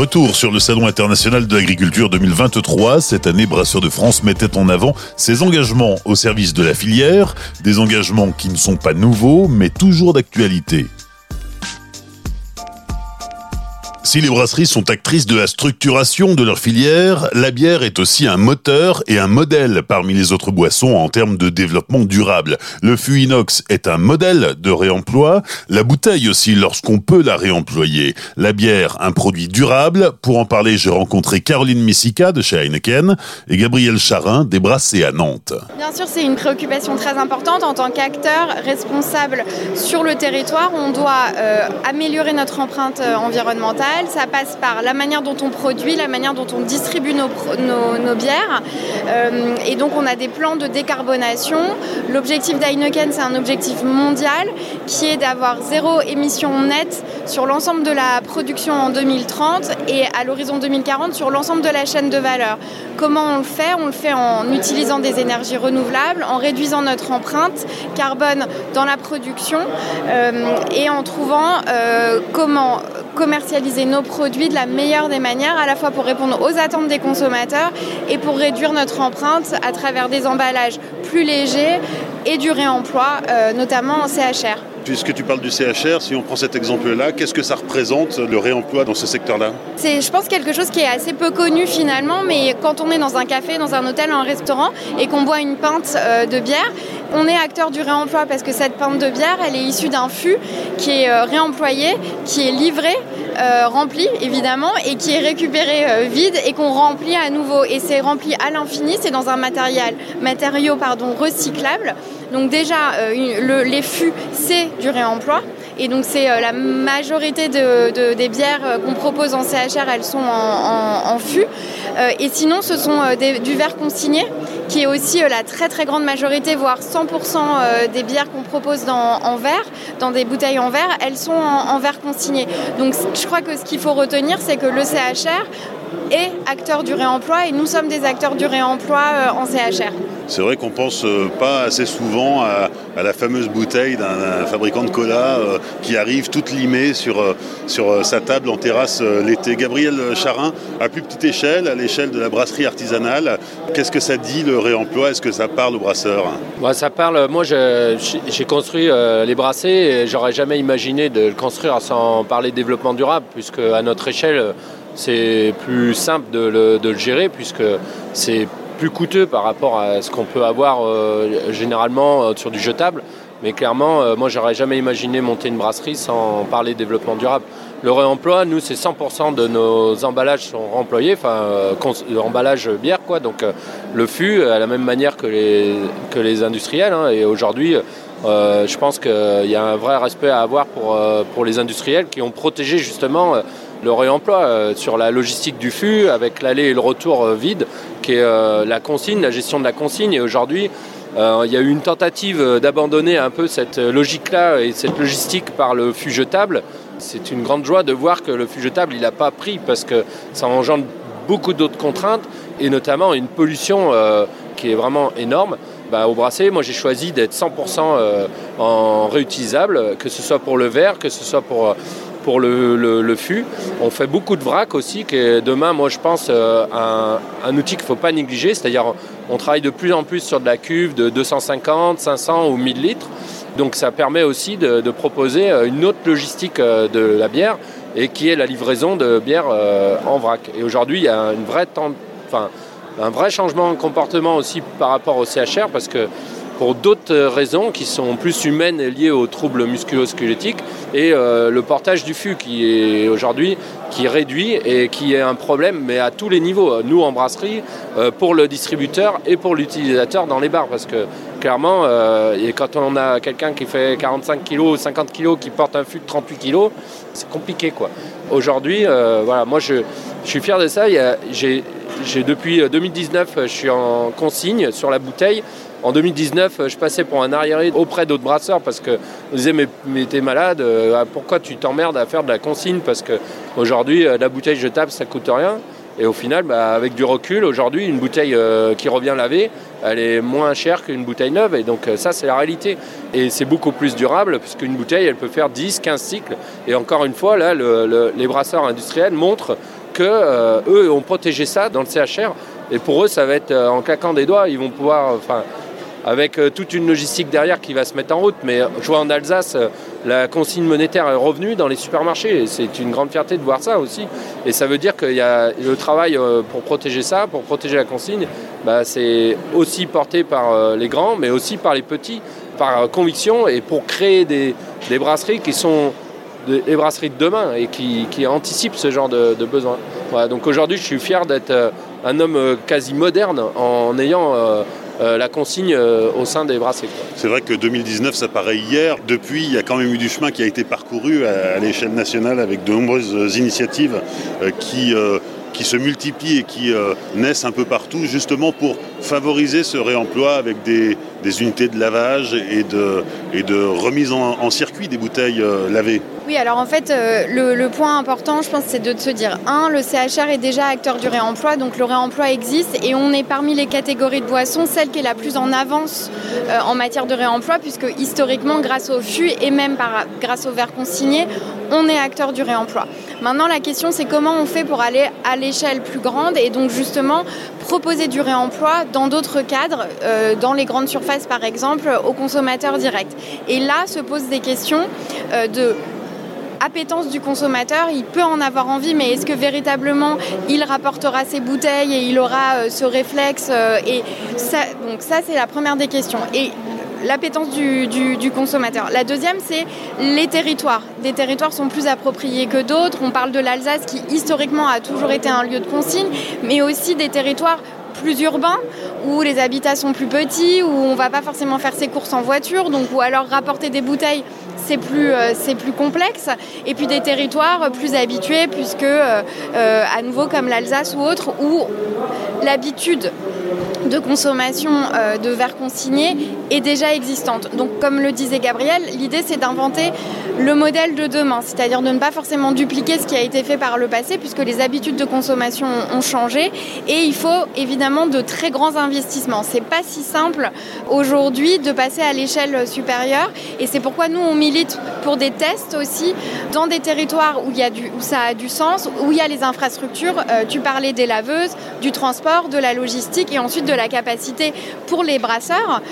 Retour sur le Salon international de l'agriculture 2023. Cette année, Brasseurs de France mettait en avant ses engagements au service de la filière, des engagements qui ne sont pas nouveaux, mais toujours d'actualité. Si les brasseries sont actrices de la structuration de leur filière, la bière est aussi un moteur et un modèle parmi les autres boissons en termes de développement durable. Le fût inox est un modèle de réemploi, la bouteille aussi lorsqu'on peut la réemployer. La bière, un produit durable. Pour en parler, j'ai rencontré Caroline Messica de chez Heineken et Gabriel Charin des Brassés à Nantes. Bien sûr, c'est une préoccupation très importante en tant qu'acteur responsable sur le territoire. On doit euh, améliorer notre empreinte euh, ça passe par la manière dont on produit, la manière dont on distribue nos, bières. Euh, et donc on a des plans de décarbonation. L'objectif d'Heineken, c'est un objectif mondial qui est d'avoir zéro émission nette sur l'ensemble de la production en 2030 et à l'horizon 2040 sur l'ensemble de la chaîne de valeur. Comment on le fait? On le fait en utilisant des énergies renouvelables, en réduisant notre empreinte carbone dans la production euh, et en trouvant euh, comment commercialiser nos produits de la meilleure des manières, à la fois pour répondre aux attentes des consommateurs et pour réduire notre empreinte à travers des emballages plus légers et du réemploi, euh, notamment en CHR. Puisque tu parles du CHR, si on prend cet exemple-là, qu'est-ce que ça représente le réemploi dans ce secteur-là C'est, je pense, quelque chose qui est assez peu connu finalement, mais quand on est dans un café, dans un hôtel, un restaurant et qu'on boit une pinte euh, de bière, on est acteur du réemploi parce que cette pinte de bière, elle est issue d'un fût qui est euh, réemployé, qui est livré, euh, rempli évidemment, et qui est récupéré vide et qu'on remplit à nouveau. Et c'est rempli à l'infini, c'est dans un matériel, matériau pardon, recyclable. Donc déjà, les fûts, c'est du réemploi. Et donc c'est euh, la majorité des bières euh, qu'on propose en CHR, elles sont en. Euh, et sinon, ce sont du verre consigné, qui est aussi la très très grande majorité, voire 100% des bières qu'on propose en verre, dans des bouteilles en verre, elles sont en, en verre consigné. Donc je crois que ce qu'il faut retenir, c'est que le CHR est acteur du réemploi et nous sommes des acteurs du réemploi en CHR. C'est vrai qu'on pense euh, pas assez souvent à, la fameuse bouteille d'un fabricant de cola euh, qui arrive toute limée sur, euh, sur sa table en terrasse l'été. Gabriel Charin, à plus petite échelle, à l'échelle de la brasserie artisanale, qu'est-ce que ça dit le réemploi? Est-ce que ça parle aux brasseurs? Bah, Ça parle. Moi, j'ai construit les brassés et j'aurais jamais imaginé de le construire sans parler de développement durable, puisque à notre échelle, c'est plus simple de le, gérer, puisque c'est plus coûteux par rapport à ce qu'on peut avoir euh, généralement euh, sur du jetable. Mais clairement, euh, moi, j'aurais jamais imaginé monter une brasserie sans parler développement durable. Le réemploi, nous, c'est 100% de nos emballages sont remployés, enfin, emballage bière, quoi. Donc, le fût, à la même manière que les, industriels. Hein. et aujourd'hui, je pense qu'il y a un vrai respect à avoir pour les industriels qui ont protégé justement le réemploi euh, sur la logistique du fût avec l'aller et le retour euh, vide, qui est euh, la consigne, la gestion de la consigne. Et aujourd'hui, il y a eu une tentative d'abandonner un peu cette logique-là et cette logistique par le fût jetable. C'est une grande joie de voir que le fût jetable, il n'a pas pris parce que ça engendre beaucoup d'autres contraintes et notamment une pollution qui est vraiment énorme. Bah, au brassé, moi j'ai choisi d'être 100% en réutilisable, que ce soit pour le verre, que ce soit pour pour le, fût. On fait beaucoup de vrac aussi, qui est demain, moi je pense, euh, un, outil qu'il ne faut pas négliger. C'est-à-dire, on travaille de plus en plus sur de la cuve de 250, 500 ou 1000 litres. Donc ça permet aussi de, proposer euh, une autre logistique euh, de la bière et qui est la livraison de bière en vrac. Et aujourd'hui, il y a un vrai changement de comportement aussi par rapport au CHR parce que pour d'autres raisons qui sont plus humaines et liées aux troubles musculo-squelettiques et euh, le portage du fût qui est aujourd'hui qui réduit et qui est un problème mais à tous les niveaux, nous en brasserie, euh, pour le distributeur et pour l'utilisateur dans les bars parce que clairement euh, quand on a quelqu'un qui fait 45 kg ou 50 kg qui porte un fût de 38 kg, c'est compliqué quoi. Aujourd'hui, voilà, moi je, je, suis fier de ça. J'ai depuis 2019, je suis en consigne sur la bouteille en 2019, je passais pour un arriéré auprès d'autres brasseurs parce que on disait mais, t'es malade, euh, pourquoi tu t'emmerdes à faire de la consigne? Parce qu'aujourd'hui, euh, la bouteille jetable, ça coûte rien. Et au final, bah, avec du recul, aujourd'hui, une bouteille euh, qui revient laver, elle est moins chère qu'une bouteille neuve. Et donc ça, c'est la réalité. Et c'est beaucoup plus durable puisqu'une bouteille, elle peut faire 10, 15 cycles. Et encore une fois, là, les brasseurs industriels montrent que eux ont protégé ça dans le CHR. Et pour eux, ça va être en claquant des doigts, ils vont pouvoir, avec euh, toute une logistique derrière qui va se mettre en route. Mais je vois en Alsace, euh, la consigne monétaire est revenue dans les supermarchés. C'est une grande fierté de voir ça aussi. Et ça veut dire qu'il y a le travail euh, pour protéger ça, pour protéger la consigne, bah, c'est aussi porté par les grands, mais aussi par les petits, par conviction et pour créer des, brasseries qui sont des brasseries de demain et qui, anticipent ce genre de, besoins. donc aujourd'hui, je suis fier d'être un homme quasi moderne en ayant euh, la consigne euh, au sein des brassées. C'est vrai que 2019, ça paraît hier. Depuis, il y a quand même eu du chemin qui a été parcouru à, l'échelle nationale avec de nombreuses initiatives euh, qui qui se multiplient et qui naissent un peu partout, justement pour favoriser ce réemploi avec des, unités de lavage et de, remise en, circuit des bouteilles lavées. Oui, alors en fait, euh, le, point important, je pense, c'est de se dire, un, le CHR est déjà acteur du réemploi, donc le réemploi existe et on est parmi les catégories de boissons celle qui est la plus en avance euh, en matière de réemploi, puisque historiquement, grâce au fût et même par, grâce au verre consigné, on est acteur du réemploi. Maintenant, la question, c'est comment on fait pour aller à l'échelle plus grande et donc justement proposer du réemploi dans d'autres cadres, euh, dans les grandes surfaces par exemple, aux consommateurs directs. Et là se posent des questions de appétence du consommateur, il peut en avoir envie, mais est-ce que véritablement il rapportera ses bouteilles et il aura euh, ce réflexe euh, Et donc ça, c'est la première des questions. L'appétence du, du, consommateur. La deuxième, c'est les territoires. Des territoires sont plus appropriés que d'autres. On parle de l'Alsace qui historiquement a toujours été un lieu de consigne, mais aussi des territoires plus urbains, où les habitats sont plus petits, où on ne va pas forcément faire ses courses en voiture, donc ou alors rapporter des bouteilles c'est plus, euh, c'est plus complexe. Et puis des territoires plus habitués, puisque euh, euh, à nouveau comme l'Alsace ou autre, où l'habitude de consommation de verre consigné est déjà existante. Donc comme le disait Gabriel, l'idée c'est d'inventer le modèle de demain, c'est-à-dire de ne pas forcément dupliquer ce qui a été fait par le passé puisque les habitudes de consommation ont changé et il faut évidemment de très grands investissements. C'est pas si simple aujourd'hui de passer à l'échelle supérieure et c'est pourquoi nous on milite pour des tests aussi dans des territoires où, y a du, où ça a du sens, où il y a les infrastructures. Euh, tu parlais des laveuses, du transport, de la logistique et ensuite de la capacité pour les brasseurs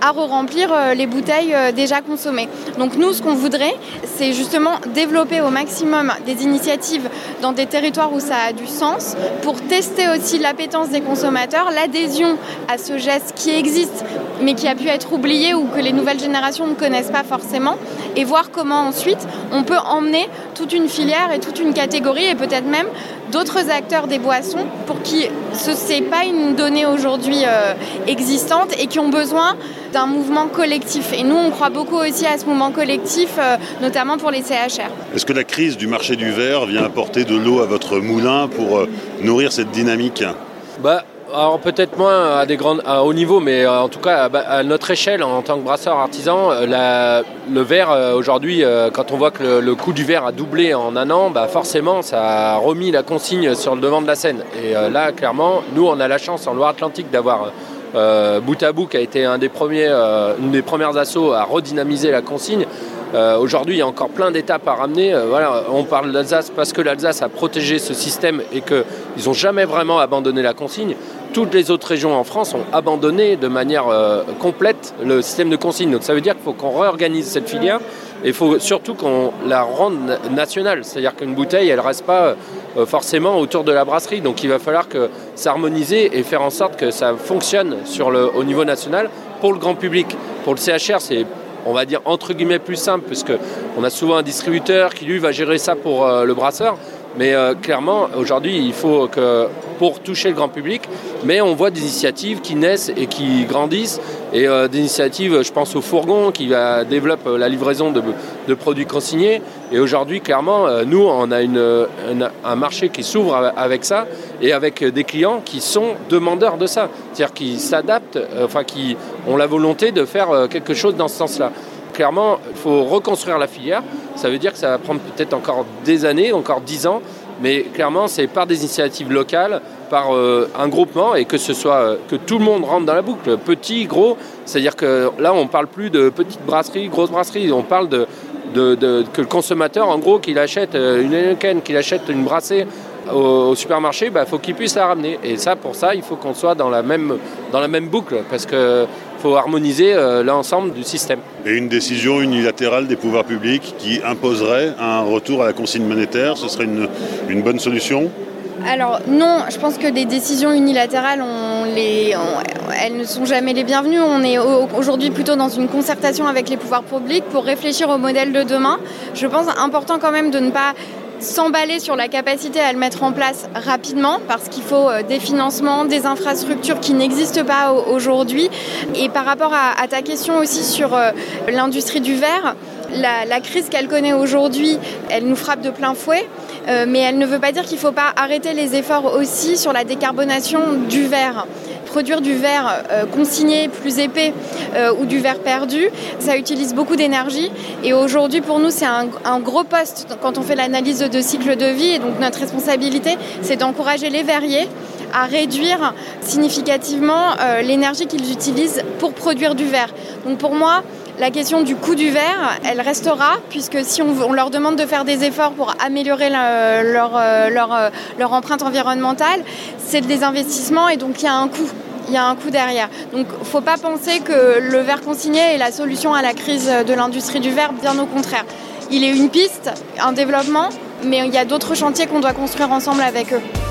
à re-remplir euh, les bouteilles euh, déjà consommées. Donc nous, ce qu'on voudrait, c'est justement développer au maximum des initiatives dans des territoires où ça a du sens pour tester aussi l'appétence des consommateurs, l'adhésion à ce geste qui existe mais qui a pu être oublié ou que les nouvelles générations ne connaissent pas forcément et voir comment ensuite on peut emmener toute une filière et toute une catégorie et peut-être même d'autres acteurs des boissons pour qui ce n'est pas une donnée aujourd'hui euh, existante et qui ont besoin d'un mouvement collectif. Et nous, on croit beaucoup aussi à ce mouvement collectif, euh, notamment pour les CHR. Est-ce que la crise du marché du verre vient apporter de l'eau à votre moulin pour euh, nourrir cette dynamique? Bah, alors peut-être moins à des grandes, à haut niveau, mais euh, en tout cas à, notre échelle en tant que brasseur artisan, euh, le verre euh, aujourd'hui, quand on voit que le, coût du verre a doublé en un an, bah forcément ça a remis la consigne sur le devant de la scène. Et là clairement, nous on a la chance en Loire-Atlantique d'avoir bout à bout qui a été un des premiers, une des premières assauts à redynamiser la consigne. Aujourd'hui, il y a encore plein d'étapes à ramener. voilà, on parle d'Alsace parce que l'Alsace a protégé ce système et qu'ils n'ont jamais vraiment abandonné la consigne toutes les autres régions en France ont abandonné de manière euh, complète le système de consigne. Donc ça veut dire qu'il faut qu'on réorganise cette filière et il faut surtout qu'on la rende nationale. C'est-à-dire qu'une bouteille, elle ne reste pas euh, forcément autour de la brasserie. Donc il va falloir que s'harmoniser et faire en sorte que ça fonctionne sur le, au niveau national pour le grand public. Pour le CHR, c'est on va dire entre guillemets plus simple, puisque on a souvent un distributeur qui lui va gérer ça pour euh, le brasseur. Mais euh, clairement, aujourd'hui, il faut que pour toucher le grand public, mais on voit des initiatives qui naissent et qui grandissent. Et euh, des initiatives, je pense au fourgon qui va, développe la livraison de, produits consignés. Et aujourd'hui, clairement, nous, on a un marché qui s'ouvre avec ça et avec des clients qui sont demandeurs de ça. C'est-à-dire qui s'adaptent, enfin qui ont la volonté de faire quelque chose dans ce sens-là clairement, il faut reconstruire la filière. Ça veut dire que ça va prendre peut-être encore des années, encore dix ans, mais clairement, c'est par des initiatives locales, par euh, un groupement, et que ce soit euh, que tout le monde rentre dans la boucle, petit, gros. C'est-à-dire que là, on ne parle plus de petites brasseries, grosses brasseries, on parle de, que le consommateur, en gros, qu'il achète euh, une Heineken, qu'il achète une brassée au, supermarché, il bah, faut qu'ils puissent la ramener. Et ça, pour ça, il faut qu'on soit dans la même, dans la même boucle, parce qu'il faut harmoniser euh, l'ensemble du système. Et une décision unilatérale des pouvoirs publics qui imposerait un retour à la consigne monétaire, ce serait une, une bonne solution? Alors non, je pense que des décisions unilatérales, on les, elles ne sont jamais les bienvenues. On est aujourd'hui plutôt dans une concertation avec les pouvoirs publics pour réfléchir au modèle de demain. Je pense important quand même de ne pas s'emballer sur la capacité à le mettre en place rapidement parce qu'il faut euh, des financements, des infrastructures qui n'existent pas aujourd'hui. Et par rapport à, ta question aussi sur euh, l'industrie du verre, la, crise qu'elle connaît aujourd'hui, elle nous frappe de plein fouet, euh, mais elle ne veut pas dire qu'il ne faut pas arrêter les efforts aussi sur la décarbonation du verre produire du verre euh, consigné plus épais euh, ou du verre perdu, ça utilise beaucoup d'énergie. Et aujourd'hui, pour nous, c'est un, gros poste quand on fait l'analyse de cycle de vie. Et donc, notre responsabilité, c'est d'encourager les verriers à réduire significativement l'énergie qu'ils utilisent pour produire du verre. Donc, pour moi, la question du coût du verre, elle restera, puisque si on, leur demande de faire des efforts pour améliorer leur, euh, euh, leur, empreinte environnementale, c'est des investissements et donc il y a un coût il y a un coût derrière. Donc il ne faut pas penser que le verre consigné est la solution à la crise de l'industrie du verre, bien au contraire. Il est une piste, un développement, mais il y a d'autres chantiers qu'on doit construire ensemble avec eux.